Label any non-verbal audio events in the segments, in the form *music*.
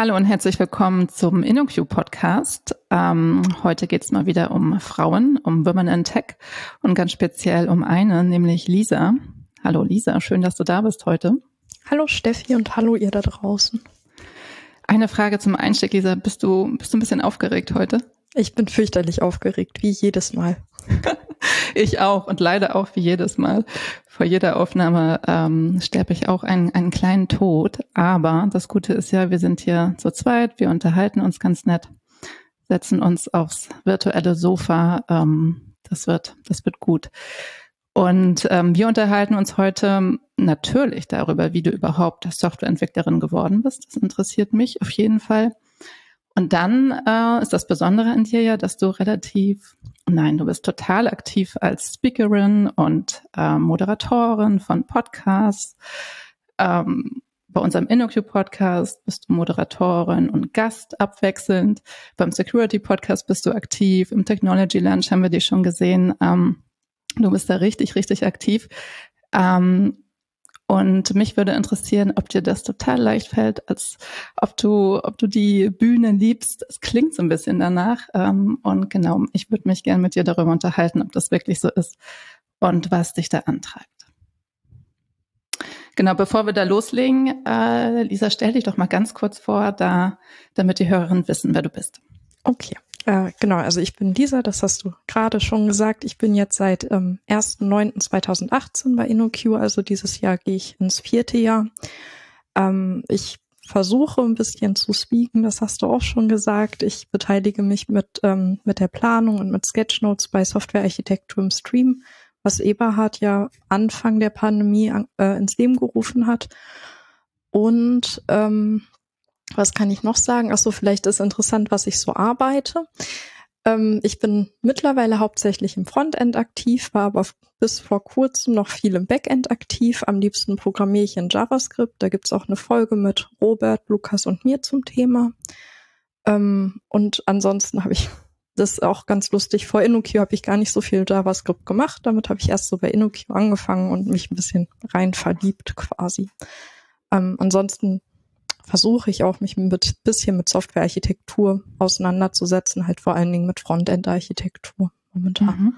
Hallo und herzlich willkommen zum InnoQ Podcast. Ähm, heute geht es mal wieder um Frauen, um Women in Tech und ganz speziell um eine, nämlich Lisa. Hallo Lisa, schön, dass du da bist heute. Hallo Steffi und hallo ihr da draußen. Eine Frage zum Einstieg, Lisa. Bist du, bist du ein bisschen aufgeregt heute? Ich bin fürchterlich aufgeregt, wie jedes Mal. *laughs* ich auch und leider auch wie jedes Mal. Vor jeder Aufnahme ähm, sterbe ich auch einen, einen kleinen Tod. Aber das Gute ist ja, wir sind hier zu zweit, wir unterhalten uns ganz nett, setzen uns aufs virtuelle Sofa. Ähm, das wird, das wird gut. Und ähm, wir unterhalten uns heute natürlich darüber, wie du überhaupt Softwareentwicklerin geworden bist. Das interessiert mich auf jeden Fall. Und dann äh, ist das Besondere an dir ja, dass du relativ, nein, du bist total aktiv als Speakerin und äh, Moderatorin von Podcasts. Ähm, bei unserem InnoQ-Podcast bist du Moderatorin und Gast abwechselnd. Beim Security-Podcast bist du aktiv. Im Technology Lunch haben wir dich schon gesehen. Ähm, du bist da richtig, richtig aktiv. Ähm, und mich würde interessieren, ob dir das total leicht fällt, als ob du, ob du die Bühne liebst. Es klingt so ein bisschen danach. Ähm, und genau, ich würde mich gerne mit dir darüber unterhalten, ob das wirklich so ist und was dich da antreibt. Genau, bevor wir da loslegen, äh, Lisa, stell dich doch mal ganz kurz vor, da, damit die Hörerinnen wissen, wer du bist. Okay. Äh, genau, also ich bin Lisa, das hast du gerade schon gesagt. Ich bin jetzt seit ähm, 1.9.2018 bei InnoQ, also dieses Jahr gehe ich ins vierte Jahr. Ähm, ich versuche ein bisschen zu speaken, das hast du auch schon gesagt. Ich beteilige mich mit, ähm, mit der Planung und mit Sketchnotes bei Softwarearchitektur im Stream, was Eberhard ja Anfang der Pandemie äh, ins Leben gerufen hat. Und ähm, was kann ich noch sagen? Ach so, vielleicht ist interessant, was ich so arbeite. Ähm, ich bin mittlerweile hauptsächlich im Frontend aktiv, war aber bis vor kurzem noch viel im Backend aktiv. Am liebsten programmiere ich in JavaScript. Da gibt's auch eine Folge mit Robert, Lukas und mir zum Thema. Ähm, und ansonsten habe ich *laughs* das ist auch ganz lustig. Vor InnoQ habe ich gar nicht so viel JavaScript gemacht. Damit habe ich erst so bei InnoQ angefangen und mich ein bisschen rein verliebt quasi. Ähm, ansonsten versuche ich auch, mich ein bisschen mit Softwarearchitektur auseinanderzusetzen, halt vor allen Dingen mit Frontend-Architektur momentan. Mhm.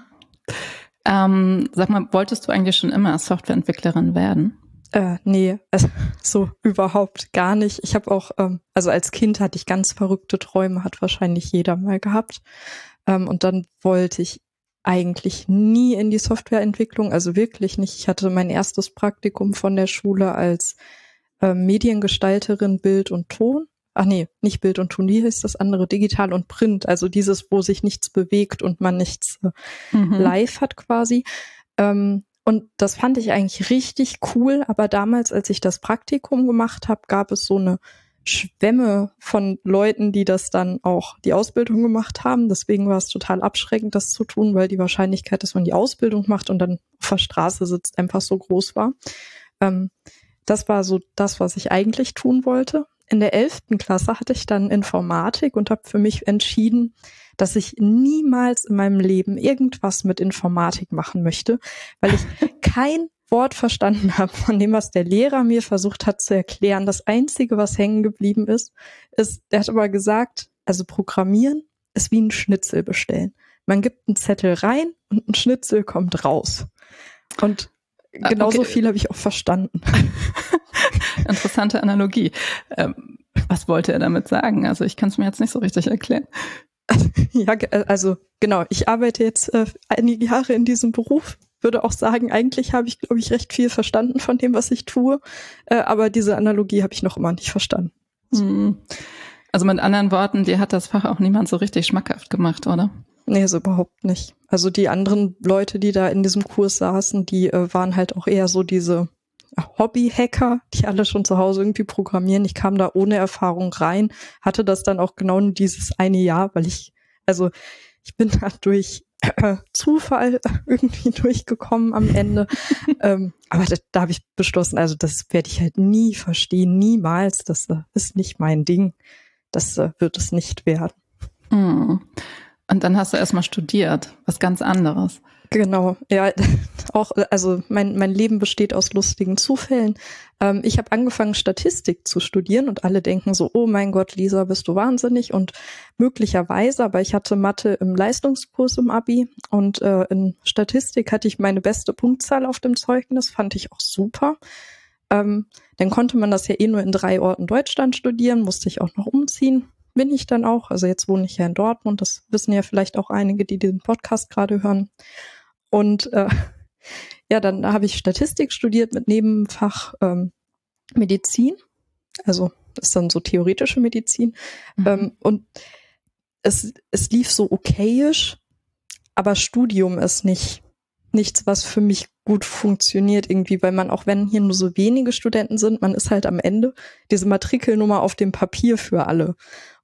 Ähm, sag mal, wolltest du eigentlich schon immer Softwareentwicklerin werden? Äh, nee, also, *laughs* so überhaupt gar nicht. Ich habe auch, ähm, also als Kind hatte ich ganz verrückte Träume, hat wahrscheinlich jeder mal gehabt. Ähm, und dann wollte ich eigentlich nie in die Softwareentwicklung, also wirklich nicht. Ich hatte mein erstes Praktikum von der Schule als äh, Mediengestalterin Bild und Ton. Ach nee, nicht Bild und Ton, wie heißt das andere? Digital und Print, also dieses, wo sich nichts bewegt und man nichts äh, mhm. live hat quasi. Ähm, und das fand ich eigentlich richtig cool, aber damals, als ich das Praktikum gemacht habe, gab es so eine Schwämme von Leuten, die das dann auch die Ausbildung gemacht haben. Deswegen war es total abschreckend, das zu tun, weil die Wahrscheinlichkeit, dass man die Ausbildung macht und dann auf der Straße sitzt, einfach so groß war. Ähm, das war so das, was ich eigentlich tun wollte. In der elften Klasse hatte ich dann Informatik und habe für mich entschieden, dass ich niemals in meinem Leben irgendwas mit Informatik machen möchte, weil ich *laughs* kein Wort verstanden habe von dem, was der Lehrer mir versucht hat zu erklären. Das Einzige, was hängen geblieben ist, ist, er hat aber gesagt, also Programmieren ist wie ein Schnitzel bestellen. Man gibt einen Zettel rein und ein Schnitzel kommt raus. Und Genauso okay. viel habe ich auch verstanden. *laughs* Interessante Analogie. Ähm, was wollte er damit sagen? Also ich kann es mir jetzt nicht so richtig erklären. *laughs* Ja, äh, also genau, ich arbeite jetzt äh, einige Jahre in diesem Beruf, würde auch sagen, eigentlich habe ich, glaube ich, recht viel verstanden von dem, was ich tue, äh, aber diese Analogie habe ich noch immer nicht verstanden. Hm. Also mit anderen Worten, dir hat das Fach auch niemand so richtig schmackhaft gemacht, oder? Nee, so überhaupt nicht. Also die anderen Leute, die da in diesem Kurs saßen, die äh, waren halt auch eher so diese Hobby-Hacker, die alle schon zu Hause irgendwie programmieren. Ich kam da ohne Erfahrung rein, hatte das dann auch genau dieses eine Jahr, weil ich, also ich bin *laughs* da durch äh, *coughs* Zufall *coughs* irgendwie durchgekommen am Ende. *laughs* ähm, aber da, da habe ich beschlossen, also das werde ich halt nie verstehen, niemals. Das äh, ist nicht mein Ding. Das äh, wird es nicht werden. Hm. Und dann hast du erstmal studiert, was ganz anderes. Genau, ja, *laughs* auch, also mein, mein Leben besteht aus lustigen Zufällen. Ähm, ich habe angefangen, Statistik zu studieren und alle denken so, oh mein Gott, Lisa, bist du wahnsinnig und möglicherweise, aber ich hatte Mathe im Leistungskurs im Abi und äh, in Statistik hatte ich meine beste Punktzahl auf dem Zeugnis, fand ich auch super. Ähm, dann konnte man das ja eh nur in drei Orten Deutschland studieren, musste ich auch noch umziehen bin ich dann auch. Also jetzt wohne ich ja in Dortmund. Das wissen ja vielleicht auch einige, die diesen Podcast gerade hören. Und äh, *laughs* ja, dann habe ich Statistik studiert mit Nebenfach ähm, Medizin. Also ist dann so theoretische Medizin. Mhm. Ähm, und es, es lief so okayisch, aber Studium ist nicht nichts, was für mich gut funktioniert irgendwie, weil man auch wenn hier nur so wenige Studenten sind, man ist halt am Ende diese Matrikelnummer auf dem Papier für alle.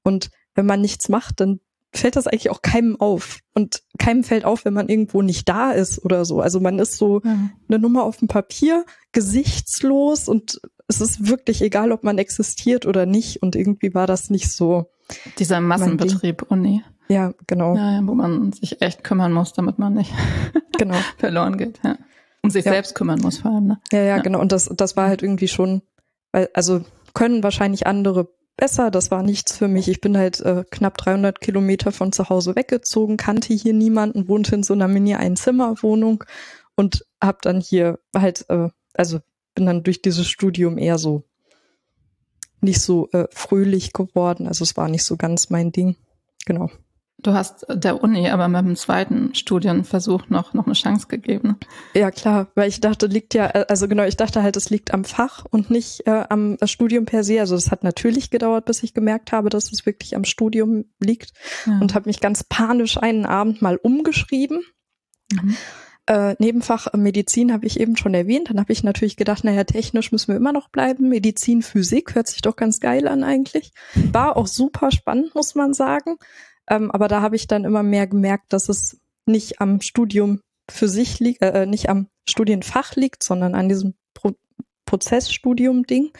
Und wenn man nichts macht, dann fällt das eigentlich auch keinem auf. Und keinem fällt auf, wenn man irgendwo nicht da ist oder so. Also man ist so mhm. eine Nummer auf dem Papier, gesichtslos und es ist wirklich egal, ob man existiert oder nicht. Und irgendwie war das nicht so. Dieser Massenbetrieb Uni. Ja, genau. Ja, wo man sich echt kümmern muss, damit man nicht *laughs* genau. verloren geht. Ja. Und sich ja. selbst kümmern muss vor allem. Ne? Ja, ja, ja, genau. Und das, das war halt irgendwie schon, weil, also können wahrscheinlich andere besser. Das war nichts für mich. Ich bin halt äh, knapp 300 Kilometer von zu Hause weggezogen, kannte hier niemanden, wohnte in so einer Mini-Einzimmerwohnung und habe dann hier halt, äh, also bin dann durch dieses Studium eher so nicht so äh, fröhlich geworden. Also es war nicht so ganz mein Ding. Genau. Du hast der Uni aber mit dem zweiten Studienversuch noch, noch eine Chance gegeben. Ja, klar, weil ich dachte, liegt ja, also genau, ich dachte halt, es liegt am Fach und nicht äh, am Studium per se. Also es hat natürlich gedauert, bis ich gemerkt habe, dass es wirklich am Studium liegt ja. und habe mich ganz panisch einen Abend mal umgeschrieben. Mhm. Äh, Nebenfach Medizin habe ich eben schon erwähnt. Dann habe ich natürlich gedacht, naja, technisch müssen wir immer noch bleiben. Medizin, Physik hört sich doch ganz geil an eigentlich. War auch super spannend, muss man sagen. Ähm, aber da habe ich dann immer mehr gemerkt, dass es nicht am Studium für sich liegt, äh, nicht am Studienfach liegt, sondern an diesem Pro Prozessstudium-Ding.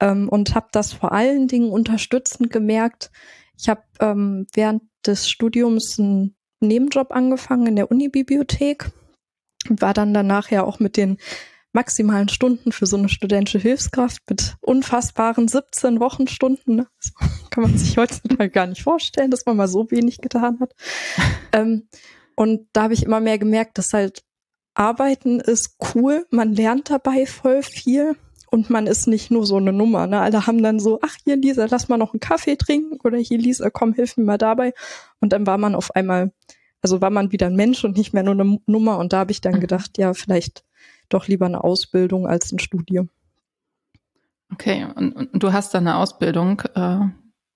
Ähm, und habe das vor allen Dingen unterstützend gemerkt. Ich habe ähm, während des Studiums einen Nebenjob angefangen in der Unibibliothek war dann danach ja auch mit den maximalen Stunden für so eine studentische Hilfskraft mit unfassbaren 17 Wochenstunden. Ne? Das *laughs* kann man sich heutzutage gar nicht vorstellen, dass man mal so wenig getan hat. *laughs* ähm, und da habe ich immer mehr gemerkt, dass halt Arbeiten ist cool, man lernt dabei voll viel und man ist nicht nur so eine Nummer. Ne? Alle haben dann so, ach hier Lisa, lass mal noch einen Kaffee trinken oder hier Lisa, komm, hilf mir mal dabei. Und dann war man auf einmal, also war man wieder ein Mensch und nicht mehr nur eine Nummer. Und da habe ich dann mhm. gedacht, ja, vielleicht doch lieber eine Ausbildung als ein Studium. Okay, und, und du hast dann eine Ausbildung äh,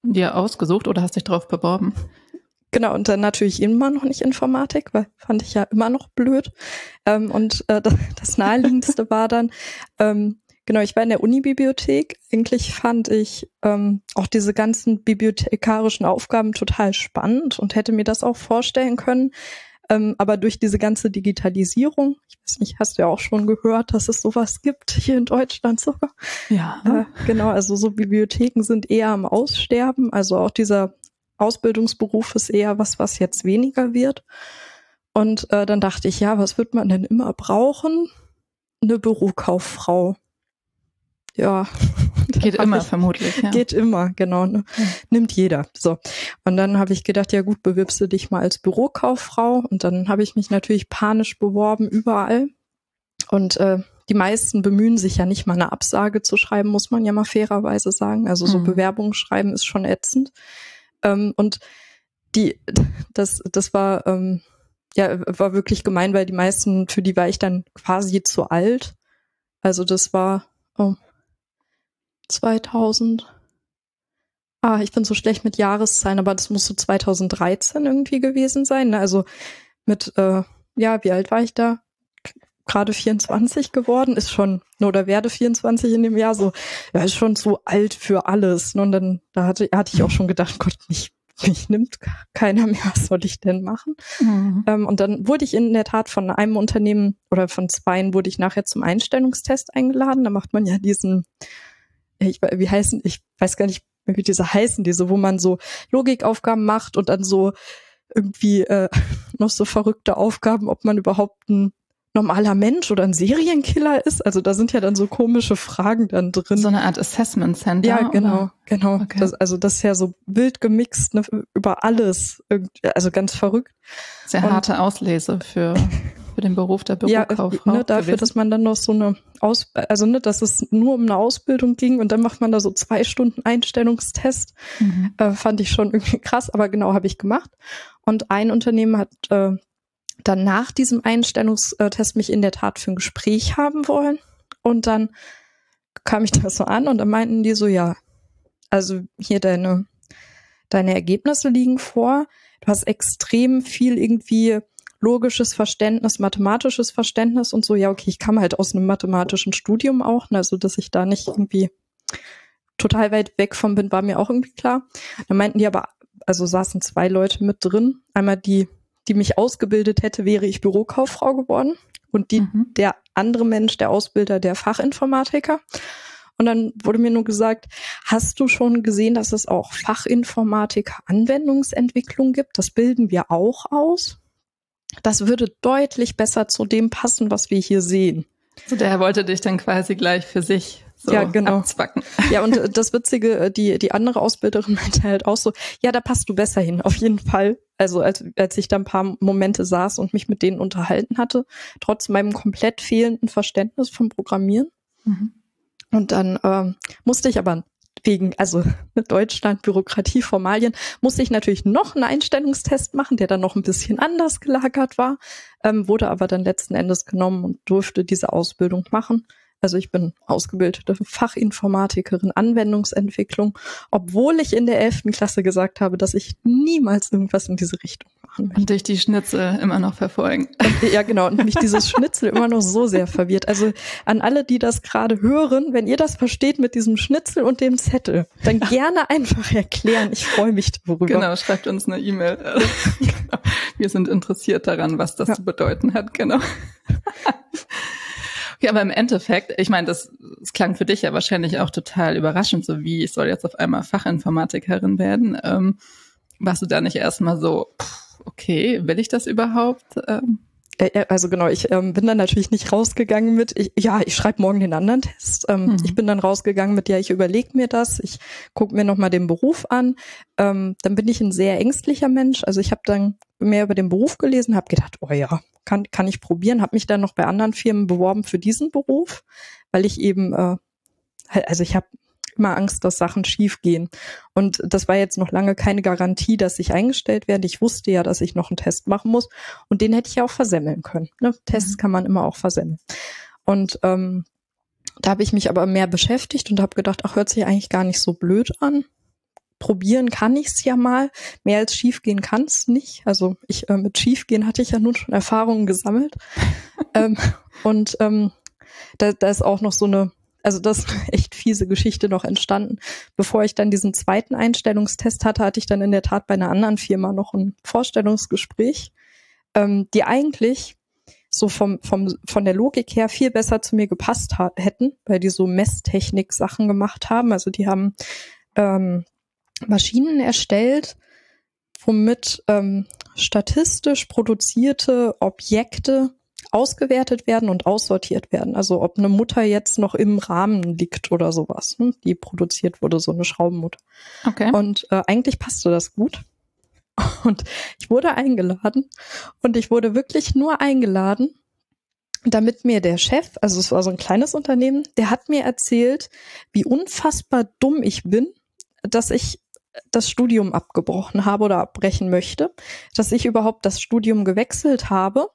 dir ausgesucht oder hast dich darauf beworben? Genau, und dann natürlich immer noch nicht Informatik, weil fand ich ja immer noch blöd. Ähm, und äh, *laughs* das, das naheliegendste *laughs* war dann, ähm, genau, ich war in der Unibibliothek. Eigentlich fand ich ähm, auch diese ganzen bibliothekarischen Aufgaben total spannend und hätte mir das auch vorstellen können. Ähm, aber durch diese ganze Digitalisierung, ich weiß nicht, hast du ja auch schon gehört, dass es sowas gibt hier in Deutschland sogar. Ja. Äh, genau, also so Bibliotheken sind eher am Aussterben. Also auch dieser Ausbildungsberuf ist eher was, was jetzt weniger wird. Und äh, dann dachte ich, ja, was wird man denn immer brauchen? Eine Bürokauffrau. Ja, Geht immer, ich, vermutlich. Ja. Geht immer, genau. Ne? Ja. Nimmt jeder. So. Und dann habe ich gedacht, ja gut, bewirbst du dich mal als Bürokauffrau. Und dann habe ich mich natürlich panisch beworben, überall. Und äh, die meisten bemühen sich ja nicht mal eine Absage zu schreiben, muss man ja mal fairerweise sagen. Also so mhm. Bewerbungen schreiben ist schon ätzend. Ähm, und die, das, das war, ähm, ja, war wirklich gemein, weil die meisten, für die war ich dann quasi zu alt. Also das war, oh, 2000. Ah, ich bin so schlecht mit Jahreszahlen, aber das muss so 2013 irgendwie gewesen sein. Ne? Also mit, äh, ja, wie alt war ich da? Gerade 24 geworden, ist schon, oder werde 24 in dem Jahr, so, ja, ist schon so alt für alles. Ne? Und dann, da hatte, hatte ich auch schon gedacht, Gott, mich, mich nimmt keiner mehr, was soll ich denn machen? Mhm. Ähm, und dann wurde ich in der Tat von einem Unternehmen oder von zweien wurde ich nachher zum Einstellungstest eingeladen. Da macht man ja diesen ich, wie heißen, ich weiß gar nicht mehr, wie diese heißen, diese, wo man so Logikaufgaben macht und dann so irgendwie äh, *laughs* noch so verrückte Aufgaben, ob man überhaupt ein normaler Mensch oder ein Serienkiller ist. Also da sind ja dann so komische Fragen dann drin. So eine Art Assessment Center. Ja, genau, oder? genau. Okay. Das, also das ist ja so wild gemixt ne, über alles, also ganz verrückt. Sehr Und, harte Auslese für *laughs* für den Beruf der Bürokauffrau. Ja, ne, dafür, gewesen. dass man dann noch so eine Aus, also ne, dass es nur um eine Ausbildung ging und dann macht man da so zwei Stunden Einstellungstest, mhm. äh, fand ich schon irgendwie krass, aber genau habe ich gemacht. Und ein Unternehmen hat äh, dann nach diesem Einstellungstest mich in der Tat für ein Gespräch haben wollen. Und dann kam ich *laughs* da so an und dann meinten die so, ja, also hier deine, deine Ergebnisse liegen vor. Du hast extrem viel irgendwie logisches Verständnis, mathematisches Verständnis und so. Ja, okay, ich kam halt aus einem mathematischen Studium auch, ne, also dass ich da nicht irgendwie total weit weg von bin, war mir auch irgendwie klar. Dann meinten die aber, also saßen zwei Leute mit drin. Einmal die die mich ausgebildet hätte, wäre ich Bürokauffrau geworden. Und die, mhm. der andere Mensch, der Ausbilder, der Fachinformatiker. Und dann wurde mir nur gesagt, hast du schon gesehen, dass es auch Fachinformatiker Anwendungsentwicklung gibt? Das bilden wir auch aus. Das würde deutlich besser zu dem passen, was wir hier sehen. So, der wollte dich dann quasi gleich für sich so ja, genau. abzwacken. *laughs* Ja, und äh, das Witzige, äh, die, die andere Ausbilderin *laughs* meinte halt auch so, ja, da passt du besser hin, auf jeden Fall. Also als, als ich da ein paar Momente saß und mich mit denen unterhalten hatte, trotz meinem komplett fehlenden Verständnis vom Programmieren. Mhm. Und dann ähm, musste ich aber wegen, also Deutschland, Bürokratie, Formalien, musste ich natürlich noch einen Einstellungstest machen, der dann noch ein bisschen anders gelagert war, ähm, wurde aber dann letzten Endes genommen und durfte diese Ausbildung machen. Also ich bin ausgebildete Fachinformatikerin Anwendungsentwicklung, obwohl ich in der elften Klasse gesagt habe, dass ich niemals irgendwas in diese Richtung machen möchte. Und dich die Schnitzel immer noch verfolgen. Und, ja, genau. Und mich dieses Schnitzel immer noch so sehr verwirrt. Also an alle, die das gerade hören, wenn ihr das versteht mit diesem Schnitzel und dem Zettel, dann gerne einfach erklären. Ich freue mich darüber. Genau, schreibt uns eine E-Mail. *laughs* genau. Wir sind interessiert daran, was das ja. zu bedeuten hat. Genau. *laughs* Ja, aber im Endeffekt, ich meine, das, das klang für dich ja wahrscheinlich auch total überraschend, so wie ich soll jetzt auf einmal Fachinformatikerin werden. Ähm, warst du da nicht erstmal so, okay, will ich das überhaupt? Ähm? Äh, äh, also genau, ich ähm, bin dann natürlich nicht rausgegangen mit, ich, ja, ich schreibe morgen den anderen Test. Ähm, mhm. Ich bin dann rausgegangen mit, ja, ich überlege mir das, ich gucke mir nochmal den Beruf an. Ähm, dann bin ich ein sehr ängstlicher Mensch. Also ich habe dann mehr über den Beruf gelesen, habe gedacht, oh ja, kann, kann ich probieren, habe mich dann noch bei anderen Firmen beworben für diesen Beruf, weil ich eben, äh, also ich habe immer Angst, dass Sachen schiefgehen. Und das war jetzt noch lange keine Garantie, dass ich eingestellt werde. Ich wusste ja, dass ich noch einen Test machen muss und den hätte ich ja auch versemmeln können. Ne? Tests mhm. kann man immer auch versemmeln. Und ähm, da habe ich mich aber mehr beschäftigt und habe gedacht, ach, hört sich eigentlich gar nicht so blöd an. Probieren kann ich's ja mal. Mehr als schiefgehen kann's nicht. Also ich äh, mit schiefgehen hatte ich ja nun schon Erfahrungen gesammelt. *laughs* ähm, und ähm, da, da ist auch noch so eine also das ist eine echt fiese Geschichte noch entstanden. Bevor ich dann diesen zweiten Einstellungstest hatte, hatte ich dann in der Tat bei einer anderen Firma noch ein Vorstellungsgespräch, ähm, die eigentlich so vom, vom, von der Logik her viel besser zu mir gepasst hätten, weil die so Messtechnik-Sachen gemacht haben. Also die haben ähm, Maschinen erstellt, womit ähm, statistisch produzierte Objekte ausgewertet werden und aussortiert werden. Also ob eine Mutter jetzt noch im Rahmen liegt oder sowas, ne? die produziert wurde, so eine Schraubenmutter. Okay. Und äh, eigentlich passte das gut. *laughs* Und ich wurde eingeladen und ich wurde wirklich nur eingeladen, damit mir der Chef, also es war so ein kleines Unternehmen, der hat mir erzählt, wie unfassbar dumm ich bin, dass ich das Studium abgebrochen habe oder abbrechen möchte, dass ich überhaupt das Studium gewechselt habe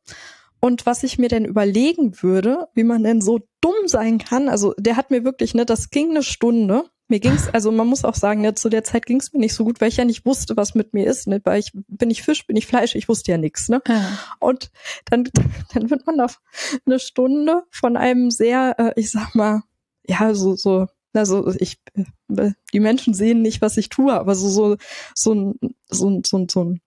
und was ich mir denn überlegen würde, wie man denn so dumm sein kann, also der hat mir wirklich, ne, das ging eine Stunde. Mir ging's, also man muss auch sagen, ne, zu der Zeit ging's mir nicht so gut, weil ich ja nicht wusste, was mit mir ist, ne, weil ich bin ich Fisch, bin ich Fleisch, ich wusste ja nichts, ne. Ja. Und dann *laughs* dann wird man auf eine Stunde von einem sehr, äh, ich sag mal, ja, so so also ich, äh, die Menschen sehen nicht, was ich tue, aber so so so ein so ein so ein, so ein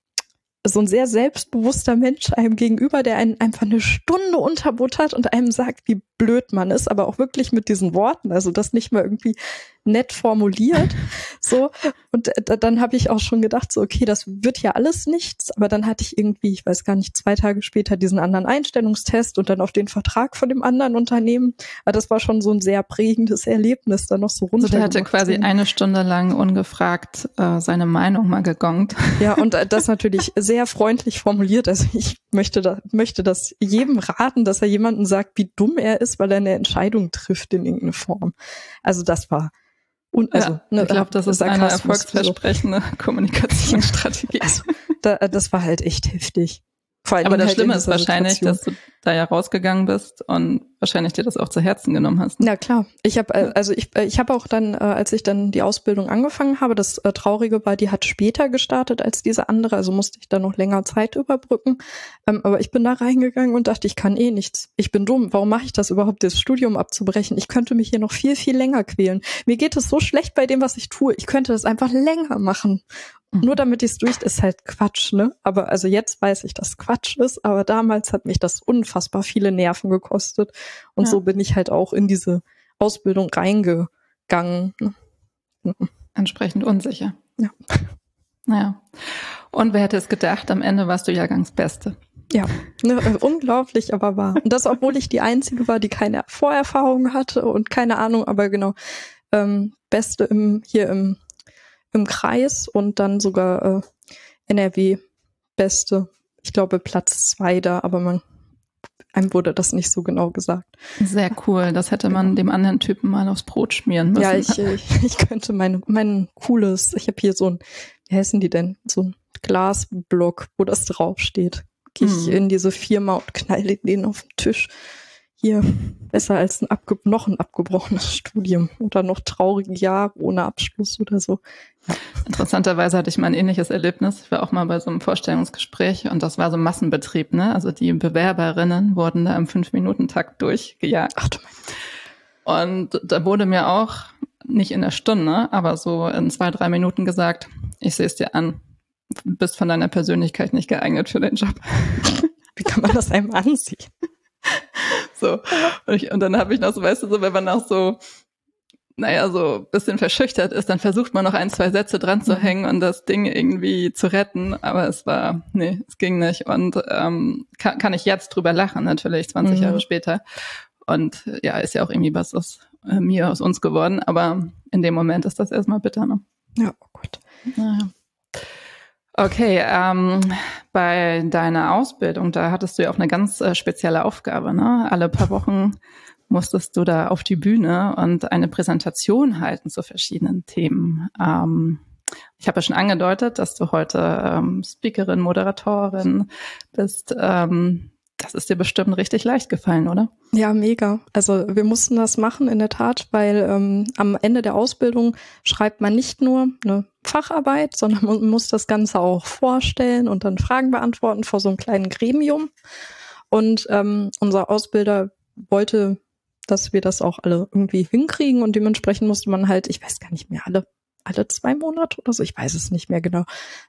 so ein sehr selbstbewusster Mensch einem gegenüber, der einen einfach eine Stunde unterbuttert und einem sagt, wie blöd man ist, aber auch wirklich mit diesen Worten, also das nicht mal irgendwie nett formuliert, *laughs* So, und äh, dann habe ich auch schon gedacht, so, okay, das wird ja alles nichts, aber dann hatte ich irgendwie, ich weiß gar nicht, zwei Tage später diesen anderen Einstellungstest und dann auf den Vertrag von dem anderen Unternehmen. Aber das war schon so ein sehr prägendes Erlebnis, da noch so runter. Also der hatte quasi eine Stunde lang ungefragt äh, seine Meinung mal gegongt. Ja, und äh, das *laughs* natürlich sehr freundlich formuliert. Also ich möchte, da, möchte das jedem raten, dass er jemanden sagt, wie dumm er ist, weil er eine Entscheidung trifft in irgendeiner Form. Also das war und also, ja, ne, ich glaube, das ist eine erfolgsversprechende so. *laughs* Kommunikationsstrategie. Also, da, das war halt echt heftig. Aber das halt Schlimme ist wahrscheinlich, dass du da ja rausgegangen bist und wahrscheinlich dir das auch zu Herzen genommen hast. Ja klar. Ich habe äh, also ich äh, ich habe auch dann, äh, als ich dann die Ausbildung angefangen habe, das Traurige war, die hat später gestartet als diese andere, also musste ich da noch länger Zeit überbrücken. Ähm, aber ich bin da reingegangen und dachte, ich kann eh nichts. Ich bin dumm. Warum mache ich das überhaupt, das Studium abzubrechen? Ich könnte mich hier noch viel viel länger quälen. Mir geht es so schlecht bei dem, was ich tue. Ich könnte das einfach länger machen. Nur damit ich es durch, ist halt Quatsch, ne? Aber also jetzt weiß ich, dass Quatsch ist, aber damals hat mich das unfassbar viele Nerven gekostet. Und ja. so bin ich halt auch in diese Ausbildung reingegangen. Ne? Entsprechend unsicher. Ja. *laughs* Naja. Und wer hätte es gedacht, am Ende warst du Jahrgangsbeste. Ja, ne, äh, unglaublich, aber wahr. Und das, obwohl ich die Einzige war, die keine Vorerfahrung hatte und keine Ahnung, aber genau, ähm, Beste im, hier im im Kreis und dann sogar äh, NRW Beste. Ich glaube Platz zwei da, aber man einem wurde das nicht so genau gesagt. Sehr cool. Das hätte man genau. dem anderen Typen mal aufs Brot schmieren müssen. Ja, ich, ich, *laughs* ich könnte mein, mein cooles, ich habe hier so ein, wie heißen die denn? So ein Glasblock, wo das draufsteht. Gehe ich hm. in diese Firma und knalle den auf den Tisch hier besser als ein abge noch ein abgebrochenes *laughs* Studium oder noch traurige Jahre ohne Abschluss oder so. Interessanterweise hatte ich mal ein ähnliches Erlebnis. Ich war auch mal bei so einem Vorstellungsgespräch und das war so Massenbetrieb, ne? Also die Bewerberinnen wurden da im Fünf-Minuten-Takt durchgejagt. Ach du. Und da wurde mir auch nicht in der Stunde, aber so in zwei, drei Minuten gesagt, ich sehe es dir an, bist von deiner Persönlichkeit nicht geeignet für den Job. Wie kann man das einem ansehen? *laughs* so. Und, ich, und dann habe ich noch so, weißt du, so, wenn man auch so, naja, so bisschen verschüchtert ist, dann versucht man noch ein, zwei Sätze dran zu mhm. hängen und das Ding irgendwie zu retten. Aber es war, nee, es ging nicht. Und ähm, kann, kann ich jetzt drüber lachen, natürlich, 20 mhm. Jahre später. Und ja, ist ja auch irgendwie was aus äh, mir, aus uns geworden. Aber in dem Moment ist das erstmal bitter, ne? Ja, oh Gott. Naja. Okay, ähm, bei deiner Ausbildung, da hattest du ja auch eine ganz äh, spezielle Aufgabe. Ne? Alle paar Wochen musstest du da auf die Bühne und eine Präsentation halten zu verschiedenen Themen. Ähm, ich habe ja schon angedeutet, dass du heute ähm, Speakerin, Moderatorin bist. Ähm, das ist dir bestimmt richtig leicht gefallen, oder? Ja, mega. Also wir mussten das machen in der Tat, weil ähm, am Ende der Ausbildung schreibt man nicht nur eine Facharbeit, sondern man muss das Ganze auch vorstellen und dann Fragen beantworten vor so einem kleinen Gremium. Und ähm, unser Ausbilder wollte, dass wir das auch alle irgendwie hinkriegen und dementsprechend musste man halt, ich weiß gar nicht mehr, alle alle zwei Monate oder so, ich weiß es nicht mehr genau,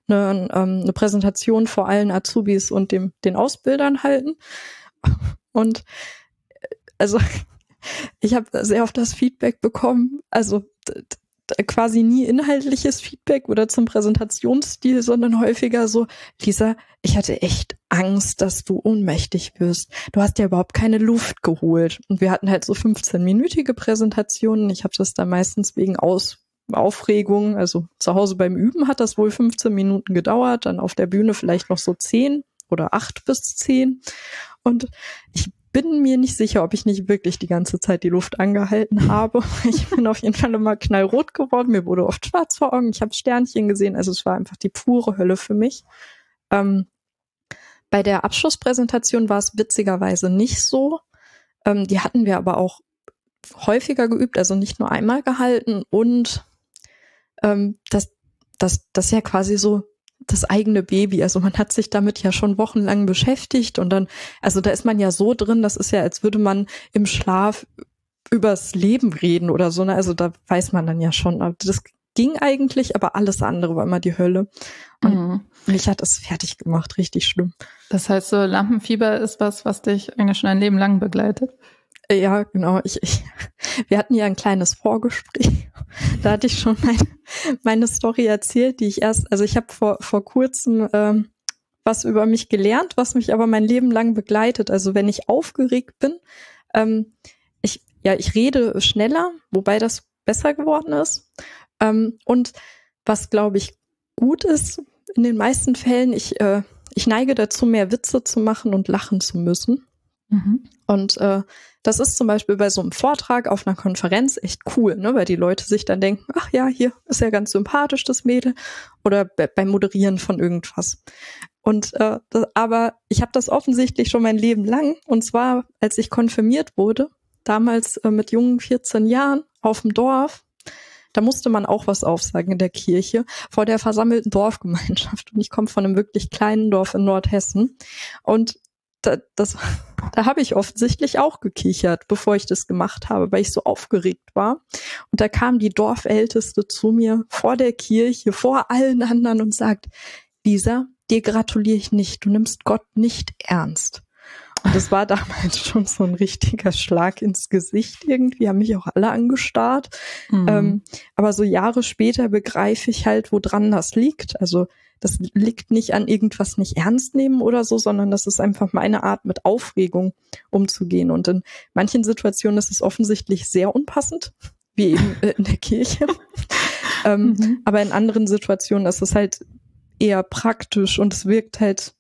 eine, ähm, eine Präsentation vor allen Azubis und dem, den Ausbildern halten. *laughs* Und äh, also *laughs* ich habe sehr oft das Feedback bekommen, also quasi nie inhaltliches Feedback oder zum Präsentationsstil, sondern häufiger so, Lisa, ich hatte echt Angst, dass du ohnmächtig wirst. Du hast ja überhaupt keine Luft geholt. Und wir hatten halt so 15-minütige Präsentationen. Ich habe das da meistens wegen Aus Aufregung. Also zu Hause beim Üben hat das wohl 15 Minuten gedauert, dann auf der Bühne vielleicht noch so 10 oder 8 bis 10. Und ich bin mir nicht sicher, ob ich nicht wirklich die ganze Zeit die Luft angehalten habe. *laughs* Ich bin auf jeden Fall immer knallrot geworden. Mir wurde oft schwarz vor Augen. Ich habe Sternchen gesehen. Also es war einfach die pure Hölle für mich. Ähm, bei der Abschlusspräsentation war es witzigerweise nicht so. Ähm, die hatten wir aber auch häufiger geübt, also nicht nur einmal gehalten und ähm, das, das, das ist ja quasi so das eigene Baby. Also man hat sich damit ja schon wochenlang beschäftigt und dann, also da ist man ja so drin, das ist ja, als würde man im Schlaf übers Leben reden oder so. Ne? Also da weiß man dann ja schon. Das ging eigentlich, aber alles andere war immer die Hölle. Und mhm. mich hat es fertig gemacht, richtig schlimm. Das heißt, so Lampenfieber ist was, was dich eigentlich schon ein Leben lang begleitet. Ja, genau. Ich, ich, *laughs* wir hatten ja ein kleines Vorgespräch. *laughs* Da hatte ich schon meine, meine Story erzählt, die ich erst, also ich habe vor, vor kurzem ähm, was über mich gelernt, was mich aber mein Leben lang begleitet. Also wenn ich aufgeregt bin, ähm, ich, ja, ich rede schneller, wobei das besser geworden ist. Ähm, und was, glaube ich, gut ist in den meisten Fällen, ich, äh, ich neige dazu, mehr Witze zu machen und lachen zu müssen. Mhm. Und äh, das ist zum Beispiel bei so einem Vortrag auf einer Konferenz echt cool, ne? weil die Leute sich dann denken, ach ja, hier ist ja ganz sympathisch das Mädel oder beim Moderieren von irgendwas. Und äh, das, aber ich habe das offensichtlich schon mein Leben lang und zwar als ich konfirmiert wurde, damals äh, mit jungen 14 Jahren auf dem Dorf. Da musste man auch was aufsagen in der Kirche vor der versammelten Dorfgemeinschaft. Und ich komme von einem wirklich kleinen Dorf in Nordhessen. Und da, das, *laughs* da habe ich offensichtlich auch gekichert, bevor ich das gemacht habe, weil ich so aufgeregt war. Und da kam die Dorfälteste zu mir vor der Kirche, vor allen anderen und sagt, Lisa, dir gratuliere ich nicht, du nimmst Gott nicht ernst. Und das war damals schon so ein richtiger Schlag ins Gesicht irgendwie, haben mich auch alle angestarrt. Mhm. Ähm, aber so Jahre später begreife ich halt, woran das liegt. Also das liegt nicht an irgendwas nicht ernst nehmen oder so, sondern das ist einfach meine Art, mit Aufregung umzugehen. Und in manchen Situationen ist es offensichtlich sehr unpassend, wie eben in der Kirche. *laughs* ähm, mhm. Aber in anderen Situationen ist es halt eher praktisch und es wirkt halt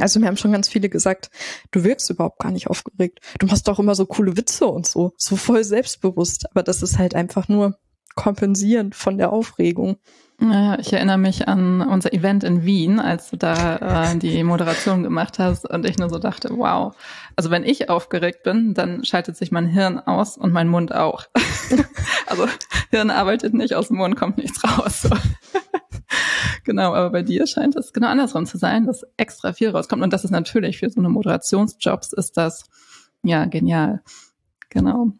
also mir haben schon ganz viele gesagt, du wirkst überhaupt gar nicht aufgeregt. Du machst doch immer so coole Witze und so, so voll selbstbewusst. Aber das ist halt einfach nur kompensierend von der Aufregung. Naja, ich erinnere mich an unser Event in Wien, als du da äh, die Moderation gemacht hast und ich nur so dachte, wow. Also wenn ich aufgeregt bin, dann schaltet sich mein Hirn aus und mein Mund auch. *laughs* also Hirn arbeitet nicht, aus dem Mund kommt nichts raus. So. *laughs* *laughs* genau, aber bei dir scheint es genau andersrum zu sein, dass extra viel rauskommt. Und das ist natürlich für so eine Moderationsjobs ist das ja genial. Genau.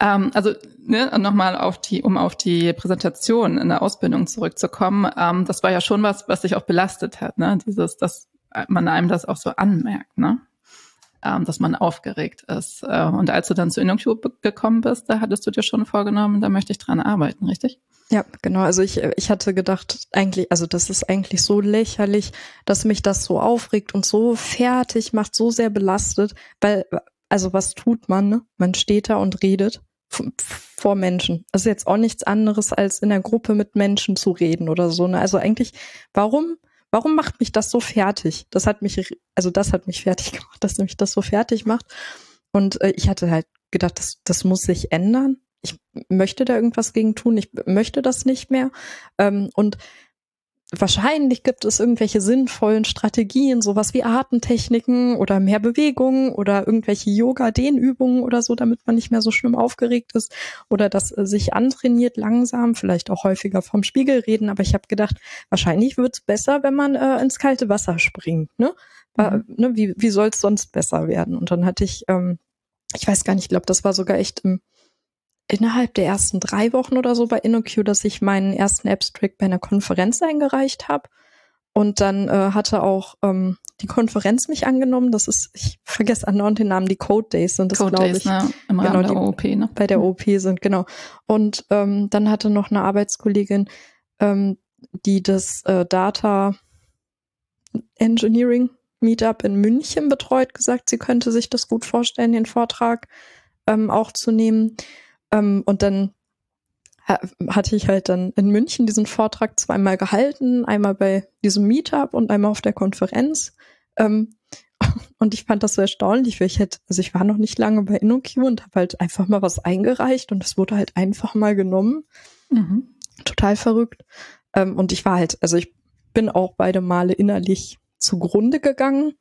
Ähm, also ne, nochmal auf die, um auf die Präsentation in der Ausbildung zurückzukommen, ähm, das war ja schon was, was sich auch belastet hat, ne? Dieses, dass man einem das auch so anmerkt, ne? Ähm, dass man aufgeregt ist. Äh, und als du dann zu InnoQ gekommen bist, da hattest du dir schon vorgenommen, da möchte ich dran arbeiten, richtig? Ja, genau. Also ich, ich hatte gedacht, eigentlich, also das ist eigentlich so lächerlich, dass mich das so aufregt und so fertig macht, so sehr belastet, weil, also was tut man? Ne? Man steht da und redet vor Menschen. Das ist jetzt auch nichts anderes, als in der Gruppe mit Menschen zu reden oder so. Ne? Also eigentlich, warum, warum macht mich das so fertig? Das hat mich, also das hat mich fertig *laughs* gemacht, dass mich das so fertig macht. Und äh, ich hatte halt gedacht, das, das muss sich ändern ich möchte da irgendwas gegen tun, ich möchte das nicht mehr. Ähm, und wahrscheinlich gibt es irgendwelche sinnvollen Strategien, sowas wie Atemtechniken oder mehr Bewegung oder irgendwelche Yoga-Dehnübungen oder so, damit man nicht mehr so schlimm aufgeregt ist oder das äh, sich antrainiert langsam, vielleicht auch häufiger vom Spiegel reden. Aber ich habe gedacht, wahrscheinlich wird es besser, wenn man äh, ins kalte Wasser springt. Ne? Mhm. ne wie wie soll es sonst besser werden? Und dann hatte ich, ähm, ich weiß gar nicht, ich glaube, das war sogar echt im innerhalb der ersten drei Wochen oder so bei InnoQ, dass ich meinen ersten Abstract bei einer Konferenz eingereicht habe. Und dann äh, hatte auch ähm, die Konferenz mich angenommen. Das ist, ich vergesse andauernd den Namen, die Code Days sind das, glaube ich. Ne? Im genau, der OOP, ne? Bei der OOP sind, genau. Und ähm, dann hatte noch eine Arbeitskollegin, ähm, die das äh, Data Engineering Meetup in München betreut, gesagt, sie könnte sich das gut vorstellen, den Vortrag ähm, auch zu nehmen. Ähm, und dann hatte ich halt dann in München diesen Vortrag zweimal gehalten, einmal bei diesem Meetup und einmal auf der Konferenz. Ähm, *laughs* und ich fand das so erstaunlich, weil ich hätte, also ich war noch nicht lange bei InnoQ und habe halt einfach mal was eingereicht und es wurde halt einfach mal genommen. Mhm. Total verrückt. Ähm, und ich war halt, also ich bin auch beide Male innerlich zugrunde gegangen,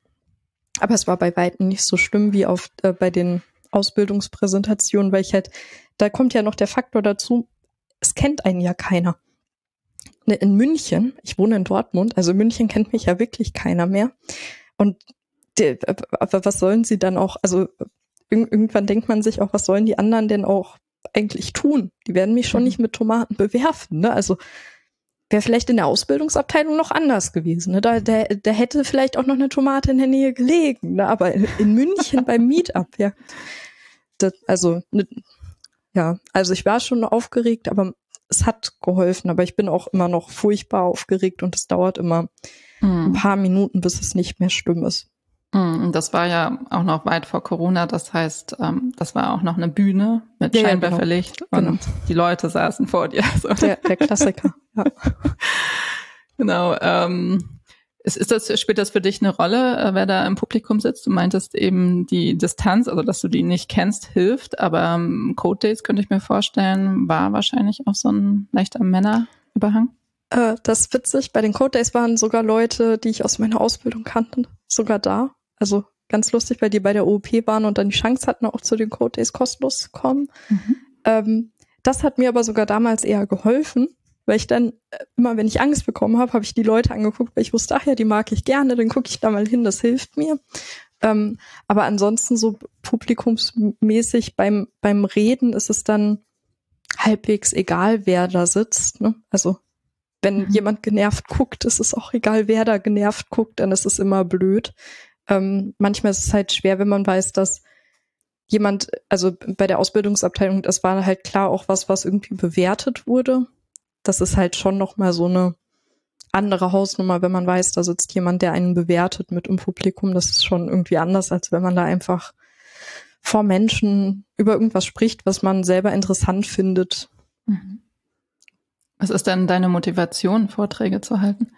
aber es war bei weitem nicht so schlimm wie auf äh, bei den Ausbildungspräsentationen, weil ich halt da kommt ja noch der Faktor dazu, es kennt einen ja keiner. Ne, in München, ich wohne in Dortmund, also München kennt mich ja wirklich keiner mehr. Und die, aber was sollen sie dann auch, also irgendwann denkt man sich auch, was sollen die anderen denn auch eigentlich tun? Die werden mich schon mhm. nicht mit Tomaten bewerfen, ne? Also wäre vielleicht in der Ausbildungsabteilung noch anders gewesen. Ne? Da, da, da hätte vielleicht auch noch eine Tomate in der Nähe gelegen. Ne? Aber in München *laughs* beim Meetup, ja. Das, also, ne, ja, also ich war schon aufgeregt, aber es hat geholfen. Aber ich bin auch immer noch furchtbar aufgeregt und es dauert immer mhm. ein paar Minuten, bis es nicht mehr schlimm ist. Mhm, das war ja auch noch weit vor Corona. Das heißt, ähm, das war auch noch eine Bühne mit Ja, ja, Scheinwerferlicht und Genau. die Leute saßen vor dir. *laughs* So. Der, der Klassiker. Ja. *laughs* Genau. Ähm, ist, ist das, spielt das für dich eine Rolle, äh, wer da im Publikum sitzt? Du meintest eben die Distanz, also dass du die nicht kennst, hilft, aber ähm, Code Days könnte ich mir vorstellen, war wahrscheinlich auch so ein leichter Männerüberhang. Äh, das ist witzig. Bei den Code Days waren sogar Leute, die ich aus meiner Ausbildung kannte, sogar da. Also ganz lustig, weil die bei der OOP waren und dann die Chance hatten, auch zu den Code Days kostenlos zu kommen. Ähm, das hat mir aber sogar damals eher geholfen, weil ich dann äh, immer, wenn ich Angst bekommen habe, habe ich die Leute angeguckt, weil ich wusste, ach ja, die mag ich gerne, dann gucke ich da mal hin, das hilft mir. Ähm, aber ansonsten so publikumsmäßig beim, beim Reden ist es dann halbwegs egal, wer da sitzt. Ne? Also wenn Mhm. jemand genervt guckt, ist es auch egal, wer da genervt guckt, dann ist es immer blöd. Ähm, manchmal ist es halt schwer, wenn man weiß, dass jemand, also bei der Ausbildungsabteilung, das war halt klar auch was, was irgendwie bewertet wurde. Das ist halt schon nochmal so eine andere Hausnummer, wenn man weiß, da sitzt jemand, der einen bewertet mit im Publikum. Das ist schon irgendwie anders, als wenn man da einfach vor Menschen über irgendwas spricht, was man selber interessant findet. Mhm. Was ist denn deine Motivation, Vorträge zu halten?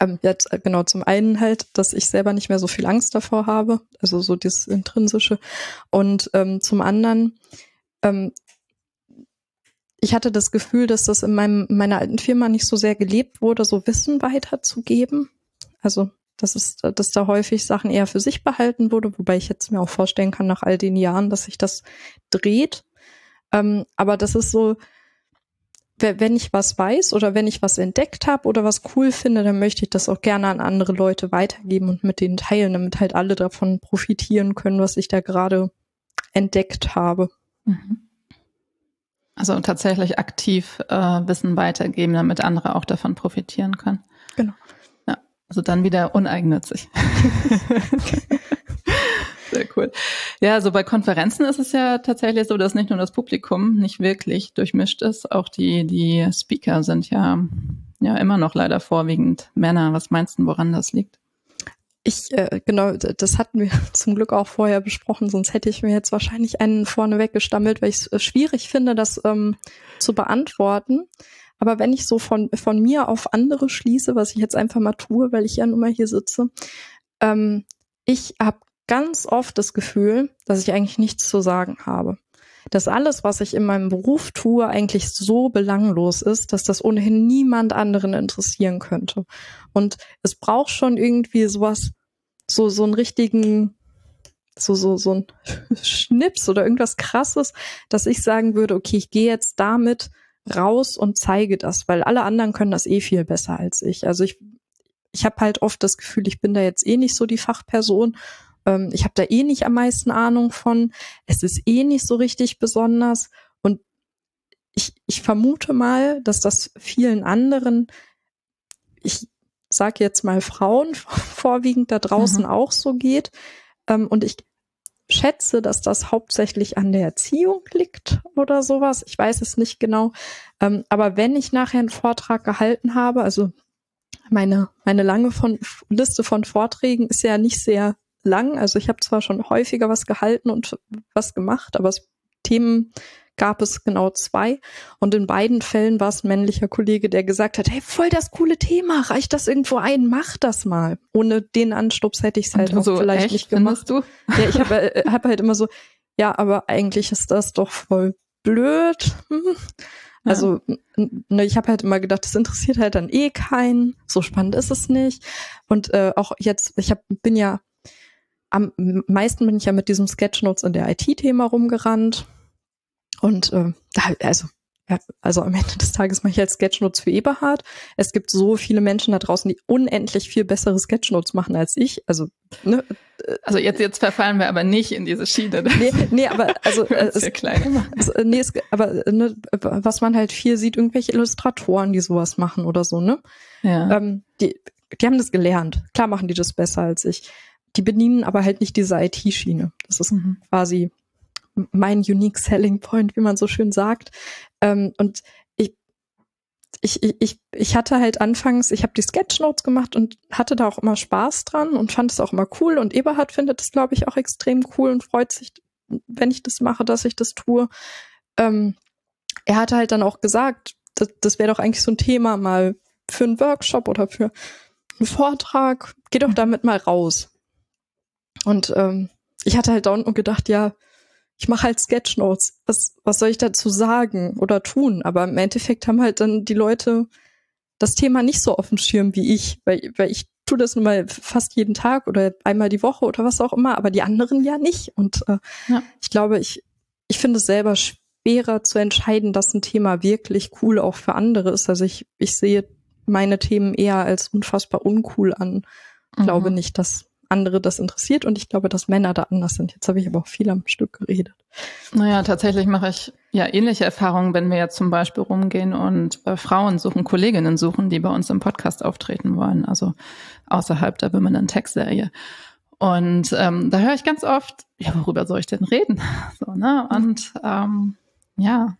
Ähm, jetzt äh, genau zum einen halt, dass ich selber nicht mehr so viel Angst davor habe, also so dieses intrinsische. Und ähm, zum anderen, ähm, ich hatte das Gefühl, dass das in meinem meiner alten Firma nicht so sehr gelebt wurde, so Wissen weiterzugeben. Also dass es, dass da häufig Sachen eher für sich behalten wurde, wobei ich jetzt mir auch vorstellen kann nach all den Jahren, dass sich das dreht. Ähm, aber das ist so, we- wenn ich was weiß oder wenn ich was entdeckt habe oder was cool finde, dann möchte ich das auch gerne an andere Leute weitergeben und mit denen teilen, damit halt alle davon profitieren können, was ich da gerade entdeckt habe. Mhm. Also tatsächlich aktiv äh, Wissen weitergeben, damit andere auch davon profitieren können. Genau. Ja, also dann wieder uneigennützig. *laughs* Sehr cool. Ja, also bei Konferenzen ist es ja tatsächlich so, dass nicht nur das Publikum nicht wirklich durchmischt ist, auch die, die Speaker sind ja, ja immer noch leider vorwiegend Männer. Was meinst du, woran das liegt? Ich, äh, genau, das hatten wir *laughs* zum Glück auch vorher besprochen, sonst hätte ich mir jetzt wahrscheinlich einen vorne weggestammelt, weil ich es äh, schwierig finde, das ähm, zu beantworten. Aber wenn ich so von, von mir auf andere schließe, was ich jetzt einfach mal tue, weil ich ja nun mal hier sitze, ähm, ich habe ganz oft das Gefühl, dass ich eigentlich nichts zu sagen habe. Dass alles, was ich in meinem Beruf tue, eigentlich so belanglos ist, dass das ohnehin niemand anderen interessieren könnte. Und es braucht schon irgendwie sowas, so, so einen richtigen, so, so, so ein *laughs* Schnips oder irgendwas krasses, dass ich sagen würde, okay, ich gehe jetzt damit raus und zeige das, weil alle anderen können das eh viel besser als ich. Also ich, ich habe halt oft das Gefühl, ich bin da jetzt eh nicht so die Fachperson. Ähm, ich habe da eh nicht am meisten Ahnung von. Es ist eh nicht so richtig besonders. Und ich, ich vermute mal, dass das vielen anderen, ich sag jetzt mal Frauen *laughs* vorwiegend da draußen Mhm. auch so geht. Ähm, und ich schätze, dass das hauptsächlich an der Erziehung liegt oder sowas. Ich weiß es nicht genau. Ähm, aber wenn ich nachher einen Vortrag gehalten habe, also meine, meine lange von, Liste von Vorträgen ist ja nicht sehr lang. Also ich habe zwar schon häufiger was gehalten und was gemacht, aber es, Themen gab es genau zwei. Und in beiden Fällen war es ein männlicher Kollege, der gesagt hat, hey, voll das coole Thema, reicht das irgendwo ein, mach das mal. Ohne den Anstups hätte ich es halt so vielleicht echt, nicht gemacht. du? Ja, ich habe *laughs* äh, hab halt immer so, ja, aber eigentlich ist das doch voll blöd. Hm. Also, ne, ich habe halt immer gedacht, das interessiert halt dann eh keinen. So spannend ist es nicht. Und äh, auch jetzt, ich hab, bin ja am meisten bin ich ja mit diesem Sketchnotes in der IT-Thema rumgerannt. Und äh, also also am Ende des Tages mache ich jetzt Sketchnotes für Eberhard. Es gibt so viele Menschen da draußen, die unendlich viel bessere Sketchnotes machen als ich. Also, ne? Also jetzt, jetzt verfallen wir aber nicht in diese Schiene. Nee, nee aber also, *laughs* äh, es, also, nee, es, aber ne, was man halt viel sieht, irgendwelche Illustratoren, die sowas machen oder so, ne? Ja. Ähm, die, die haben das gelernt. Klar machen die das besser als ich. Die bedienen aber halt nicht diese IT-Schiene. Das ist mhm. quasi mein unique selling point, wie man so schön sagt. Ähm, und ich, ich, ich, ich hatte halt anfangs, ich habe die Sketchnotes gemacht und hatte da auch immer Spaß dran und fand es auch immer cool. Und Eberhard findet es, glaube ich, auch extrem cool und freut sich, wenn ich das mache, dass ich das tue. Ähm, er hatte halt dann auch gesagt, das, das wäre doch eigentlich so ein Thema mal für einen Workshop oder für einen Vortrag. Geh doch damit mal raus. Und ähm, ich hatte halt da unten gedacht, ja, ich mache halt Sketchnotes. Was, was soll ich dazu sagen oder tun? Aber im Endeffekt haben halt dann die Leute das Thema nicht so auf dem Schirm wie ich, weil, weil ich tue das nun mal fast jeden Tag oder einmal die Woche oder was auch immer, aber die anderen ja nicht. Und äh, ja. ich glaube, ich, ich finde es selber schwerer zu entscheiden, dass ein Thema wirklich cool auch für andere ist. Also ich, ich sehe meine Themen eher als unfassbar uncool an. Mhm. Glaube nicht, dass andere das interessiert und ich glaube, dass Männer da anders sind. Jetzt habe ich aber auch viel am Stück geredet. Naja, tatsächlich mache ich ja ähnliche Erfahrungen, wenn wir jetzt zum Beispiel rumgehen und äh, Frauen suchen, Kolleginnen suchen, die bei uns im Podcast auftreten wollen, also außerhalb der Women in Tech Serie. Und ähm, da höre ich ganz oft, ja, worüber soll ich denn reden? *laughs* So, ne? Und ähm, ja,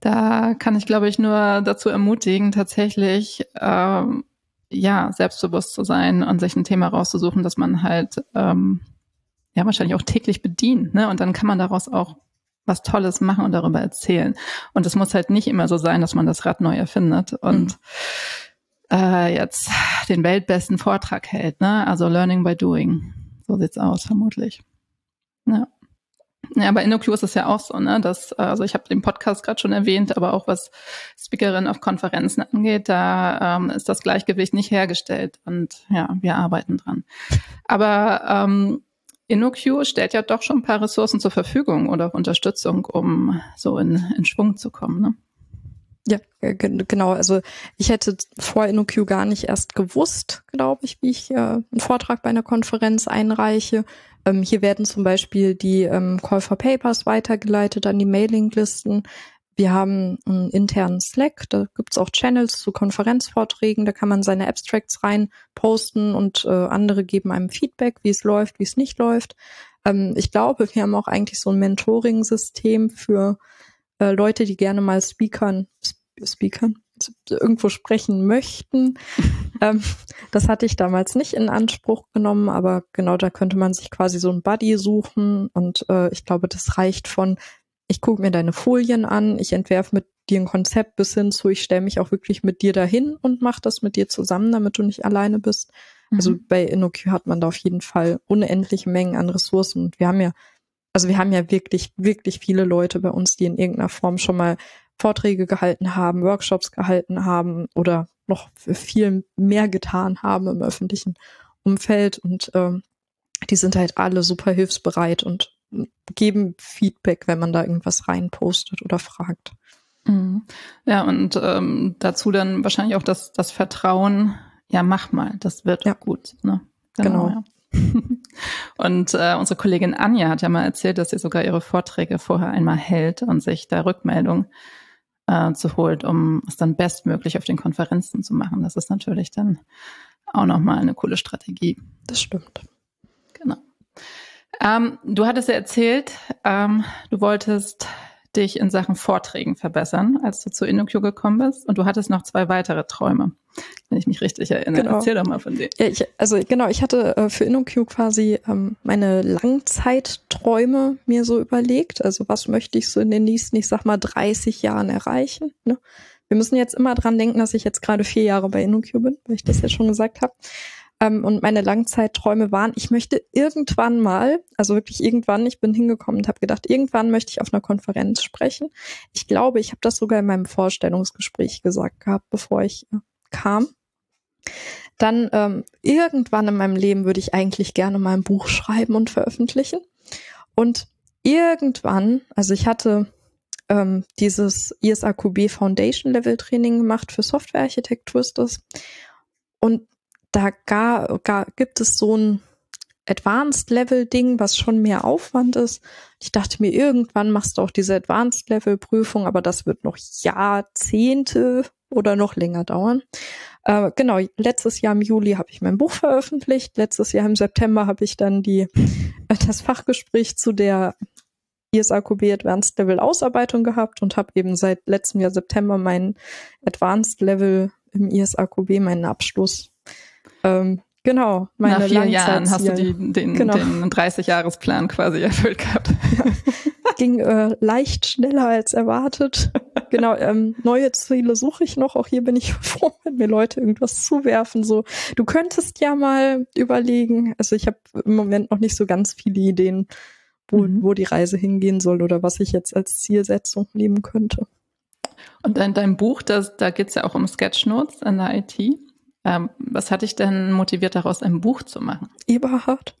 da kann ich, glaube ich, nur dazu ermutigen, tatsächlich ähm, ja, selbstbewusst zu sein und sich ein Thema rauszusuchen, das man halt ähm, ja wahrscheinlich auch täglich bedient. Ne? Und dann kann man daraus auch was Tolles machen und darüber erzählen. Und es muss halt nicht immer so sein, dass man das Rad neu erfindet und mhm. äh, jetzt den weltbesten Vortrag hält. Ne? Also Learning by Doing. So sieht's aus, vermutlich. Ja. Ja, bei InnoQ ist es ja auch so, ne, dass, also ich habe den Podcast gerade schon erwähnt, aber auch was Speakerin auf Konferenzen angeht, da ähm, ist das Gleichgewicht nicht hergestellt und ja, wir arbeiten dran. Aber ähm, InnoQ stellt ja doch schon ein paar Ressourcen zur Verfügung oder Unterstützung, um so in, in Schwung zu kommen, ne? Ja, genau. Also ich hätte vor InnoQ gar nicht erst gewusst, glaube ich, wie ich äh, einen Vortrag bei einer Konferenz einreiche. Ähm, hier werden zum Beispiel die ähm, Call for Papers weitergeleitet an die Mailinglisten. Wir haben einen internen Slack, da gibt's auch Channels zu Konferenzvorträgen, da kann man seine Abstracts rein posten und äh, andere geben einem Feedback, wie es läuft, wie es nicht läuft. Ähm, ich glaube, wir haben auch eigentlich so ein Mentoring-System für äh, Leute, die gerne mal Speakern, Speakern, irgendwo sprechen möchten. *laughs* ähm, das hatte ich damals nicht in Anspruch genommen, aber genau da könnte man sich quasi so ein Buddy suchen und äh, ich glaube, das reicht von, ich gucke mir deine Folien an, ich entwerfe mit dir ein Konzept bis hin zu, ich stelle mich auch wirklich mit dir dahin und mache das mit dir zusammen, damit du nicht alleine bist. Also mhm. Also bei InnoQ hat man da auf jeden Fall unendliche Mengen an Ressourcen und wir haben ja also wir haben ja wirklich, wirklich viele Leute bei uns, die in irgendeiner Form schon mal Vorträge gehalten haben, Workshops gehalten haben oder noch viel mehr getan haben im öffentlichen Umfeld. Und ähm, die sind halt alle super hilfsbereit und geben Feedback, wenn man da irgendwas reinpostet oder fragt. Mhm. Ja, und ähm, dazu dann wahrscheinlich auch das, das Vertrauen, ja, mach mal, das wird ja. gut. Ne? Genau. genau. Ja. *laughs* Und äh, unsere Kollegin Anja hat ja mal erzählt, dass sie sogar ihre Vorträge vorher einmal hält und sich da Rückmeldung äh, zu holt, um es dann bestmöglich auf den Konferenzen zu machen. Das ist natürlich dann auch nochmal eine coole Strategie. Das stimmt. Genau. Ähm, du hattest ja erzählt, ähm, du wolltest dich in Sachen Vorträgen verbessern, als du zu InnoQ gekommen bist. Und du hattest noch zwei weitere Träume, wenn ich mich richtig erinnere. Genau. Erzähl doch mal von denen. Ja, ich, also genau, ich hatte äh, für InnoQ quasi ähm, meine Langzeitträume mir so überlegt. Also was möchte ich so in den nächsten, ich sag mal, 30 Jahren erreichen. Ne? Wir müssen jetzt immer dran denken, dass ich jetzt gerade vier Jahre bei InnoQ bin, weil ich das ja schon gesagt habe. Ähm, und meine Langzeitträume waren, ich möchte irgendwann mal, also wirklich irgendwann, ich bin hingekommen und habe gedacht, irgendwann möchte ich auf einer Konferenz sprechen. Ich glaube, ich habe das sogar in meinem Vorstellungsgespräch gesagt gehabt, bevor ich äh, kam. Dann ähm, irgendwann in meinem Leben würde ich eigentlich gerne mal ein Buch schreiben und veröffentlichen. Und irgendwann, also ich hatte ähm, dieses ISAQB Foundation Level Training gemacht für Softwarearchitektur ist das. Und da gar, gar gibt es so ein Advanced Level Ding, was schon mehr Aufwand ist. Ich dachte mir, irgendwann machst du auch diese Advanced Level Prüfung, aber das wird noch Jahrzehnte oder noch länger dauern. Äh, genau, letztes Jahr im Juli habe ich mein Buch veröffentlicht. Letztes Jahr im September habe ich dann die, äh, das Fachgespräch zu der ISAQB Advanced Level Ausarbeitung gehabt und habe eben seit letztem Jahr September meinen Advanced Level im ISAQB, meinen Abschluss ähm, Genau, meine Nach vier Jahren hast du die, den, genau. den 30-Jahres-Plan quasi erfüllt gehabt. Ja. *laughs* Ging äh, leicht schneller als erwartet. *laughs* genau, ähm, neue Ziele suche ich noch. Auch hier bin ich *laughs* froh, wenn mir Leute irgendwas zuwerfen. So, du könntest ja mal überlegen. Also ich habe im Moment noch nicht so ganz viele Ideen, wo, mhm. wo die Reise hingehen soll oder was ich jetzt als Zielsetzung nehmen könnte. Und in deinem Buch, das, da geht es ja auch um Sketchnotes an der IT. Ähm, was hat dich denn motiviert, daraus ein Buch zu machen? Eberhard.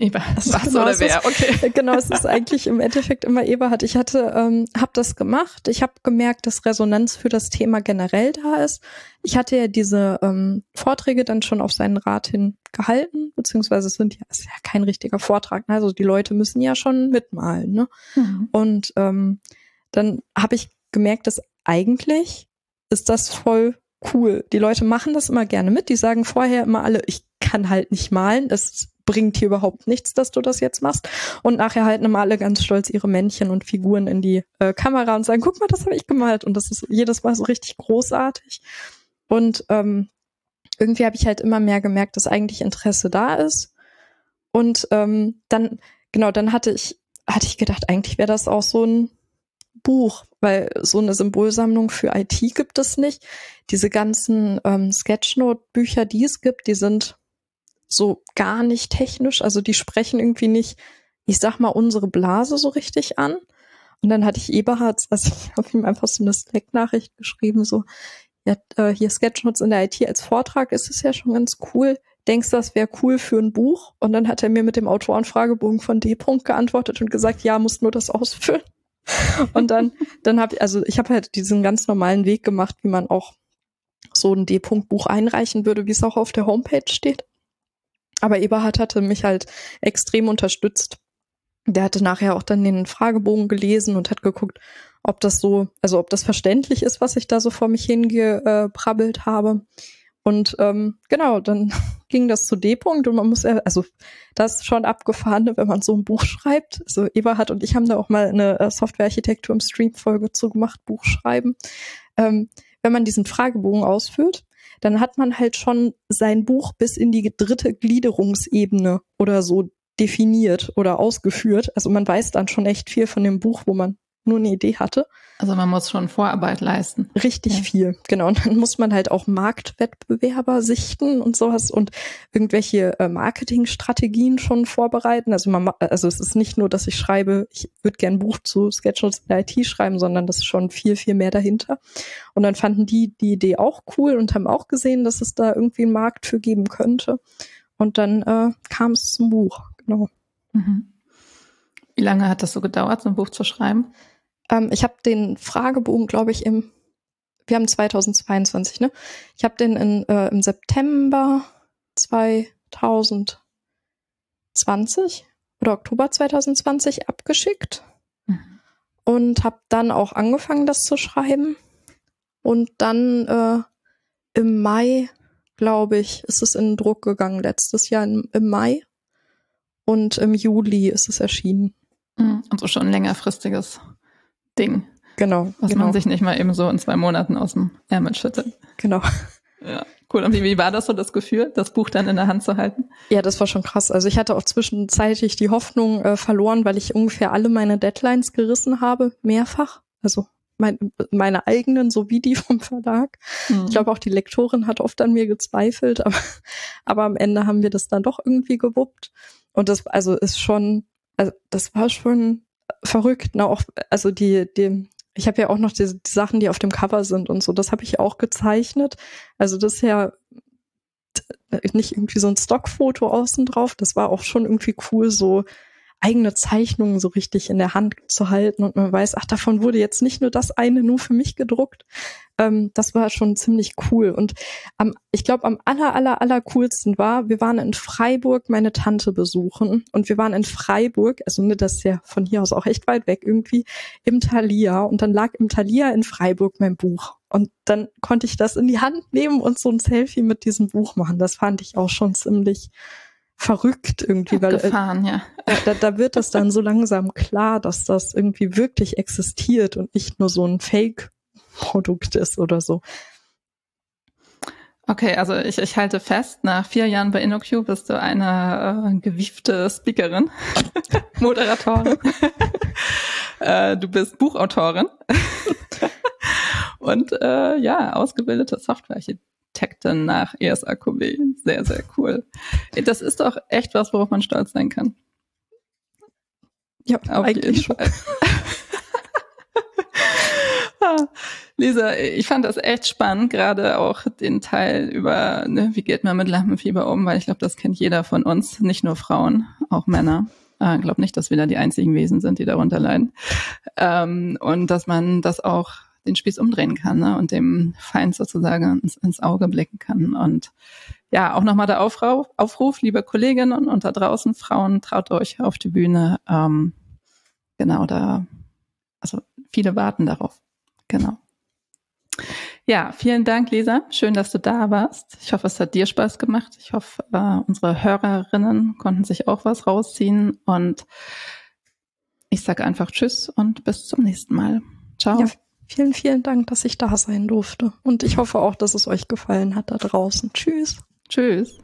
Eberhard. Was *laughs* genau, oder wer? Okay. *laughs* Genau, es ist eigentlich im Endeffekt immer Eberhard. Ich hatte, ähm, habe das gemacht. Ich habe gemerkt, dass Resonanz für das Thema generell da ist. Ich hatte ja diese ähm, Vorträge dann schon auf seinen Rat hin gehalten, beziehungsweise es sind ja, ist ja kein richtiger Vortrag. Ne? Also die Leute müssen ja schon mitmalen. Ne? Mhm. Und ähm, dann habe ich gemerkt, dass eigentlich ist das voll cool. Die Leute machen das immer gerne mit. Die sagen vorher immer alle, ich kann halt nicht malen. Es bringt hier überhaupt nichts, dass du das jetzt machst. Und nachher halten immer alle ganz stolz ihre Männchen und Figuren in die äh, Kamera und sagen, guck mal, das habe ich gemalt. Und das ist jedes Mal so richtig großartig. Und ähm, irgendwie habe ich halt immer mehr gemerkt, dass eigentlich Interesse da ist. Und ähm, dann, genau, dann hatte ich, hatte ich gedacht, eigentlich wäre das auch so ein Buch, weil so eine Symbolsammlung für IT gibt es nicht. Diese ganzen ähm, Sketchnote-Bücher, die es gibt, die sind so gar nicht technisch, also die sprechen irgendwie nicht, ich sag mal, unsere Blase so richtig an. Und dann hatte ich Eberhards, also ich *laughs* habe ihm einfach so eine Slack-Nachricht geschrieben, so, ja, äh, hier Sketchnotes in der IT als Vortrag ist es ja schon ganz cool. Denkst du, das wäre cool für ein Buch? Und dann hat er mir mit dem Autorenfragebogen von D. -Punkt geantwortet und gesagt, ja, musst nur das ausfüllen. *laughs* Und dann, dann habe ich, also ich habe halt diesen ganz normalen Weg gemacht, wie man auch so ein D-Punkt-Buch einreichen würde, wie es auch auf der Homepage steht. Aber Eberhard hatte mich halt extrem unterstützt. Der hatte nachher auch dann den Fragebogen gelesen und hat geguckt, ob das so, also ob das verständlich ist, was ich da so vor mich hingeprabbelt habe. Und ähm, genau, dann *laughs* ging das zu D-Punkt und man muss ja, also das ist schon abgefahren, ne, wenn man so ein Buch schreibt. Also Eberhard und ich haben da auch mal eine äh, Softwarearchitektur im Stream-Folge zu gemacht, Buch schreiben. Ähm, wenn man diesen Fragebogen ausführt, dann hat man halt schon sein Buch bis in die dritte Gliederungsebene oder so definiert oder ausgeführt. Also man weiß dann schon echt viel von dem Buch, wo man nur eine Idee hatte. Also man muss schon Vorarbeit leisten. Richtig ja. viel, genau. Und dann muss man halt auch Marktwettbewerber sichten und sowas und irgendwelche äh, Marketingstrategien schon vorbereiten. Also man, also es ist nicht nur, dass ich schreibe, ich würde gern ein Buch zu Sketchnotes in der IT schreiben, sondern das ist schon viel, viel mehr dahinter. Und dann fanden die die Idee auch cool und haben auch gesehen, dass es da irgendwie einen Markt für geben könnte. Und dann äh, kam es zum Buch, genau. Mhm. Wie lange hat das so gedauert, so ein Buch zu schreiben? Ähm, ich habe den Fragebogen, glaube ich, im, wir haben 2022, ne? Ich habe den in, äh, im September 2020 oder Oktober 2020 abgeschickt mhm. und habe dann auch angefangen, das zu schreiben. Und dann äh, im Mai, glaube ich, ist es in den Druck gegangen, letztes Jahr im, im Mai. Und im Juli ist es erschienen. Mhm. Also schon ein längerfristiges Ding. Genau. Was genau. man sich nicht mal eben so in zwei Monaten aus dem Ärmel schüttelt. Genau. Ja, cool. Und wie, wie war das so, das Gefühl, das Buch dann in der Hand zu halten? Ja, das war schon krass. Also ich hatte auch zwischenzeitlich die Hoffnung äh, verloren, weil ich ungefähr alle meine Deadlines gerissen habe, mehrfach. Also mein, meine eigenen sowie die vom Verlag. Mhm. Ich glaube auch die Lektorin hat oft an mir gezweifelt, *laughs* aber, aber am Ende haben wir das dann doch irgendwie gewuppt. Und das also ist schon, also das war schon verrückt, ne? Auch, also die, die, ich habe ja auch noch die, die, Sachen, die auf dem Cover sind und so, das habe ich auch gezeichnet. Also das ist ja nicht irgendwie so ein Stockfoto außen drauf, das war auch schon irgendwie cool, so eigene Zeichnungen so richtig in der Hand zu halten und man weiß, ach, davon wurde jetzt nicht nur das eine nur für mich gedruckt. Ähm, das war schon ziemlich cool. Und am, ich glaube, am aller, aller, aller coolsten war, wir waren in Freiburg meine Tante besuchen und wir waren in Freiburg, also ne, das ist ja von hier aus auch echt weit weg irgendwie, im Thalia und dann lag im Thalia in Freiburg mein Buch. Und dann konnte ich das in die Hand nehmen und so ein Selfie mit diesem Buch machen. Das fand ich auch schon ziemlich verrückt irgendwie, weil äh, ja. Da, da wird es dann so langsam klar, dass das irgendwie wirklich existiert und nicht nur so ein Fake-Produkt ist oder so. Okay, also ich, ich halte fest, nach vier Jahren bei InnoQ bist du eine äh, gewiefte Speakerin, *laughs* Moderatorin. *laughs* äh, du bist Buchautorin *laughs* und äh, ja, ausgebildete Softwarearchitektin nach ESAQB. Sehr, sehr cool. Das ist doch echt was, worauf man stolz sein kann. Ja, auf jeden Fall. *laughs* Lisa, ich fand das echt spannend, gerade auch den Teil über, ne, wie geht man mit Lampenfieber um, weil ich glaube, das kennt jeder von uns, nicht nur Frauen, auch Männer. Ich äh, glaube nicht, dass wir da die einzigen Wesen sind, die darunter leiden. Ähm, und dass man das auch den Spieß umdrehen kann ne, und dem Feind sozusagen ins, ins Auge blicken kann. Und ja, auch nochmal der Aufruf, Aufruf, liebe Kolleginnen und da draußen, Frauen, traut euch auf die Bühne. Ähm, genau, da, also viele warten darauf. Genau. Ja, vielen Dank, Lisa. Schön, dass du da warst. Ich hoffe, es hat dir Spaß gemacht. Ich hoffe, äh, unsere Hörerinnen konnten sich auch was rausziehen. Und ich sage einfach Tschüss und bis zum nächsten Mal. Ciao. Ja, Vielen, vielen Dank, dass ich da sein durfte. Und ich hoffe auch, dass es euch gefallen hat da draußen. Tschüss. Tschüss.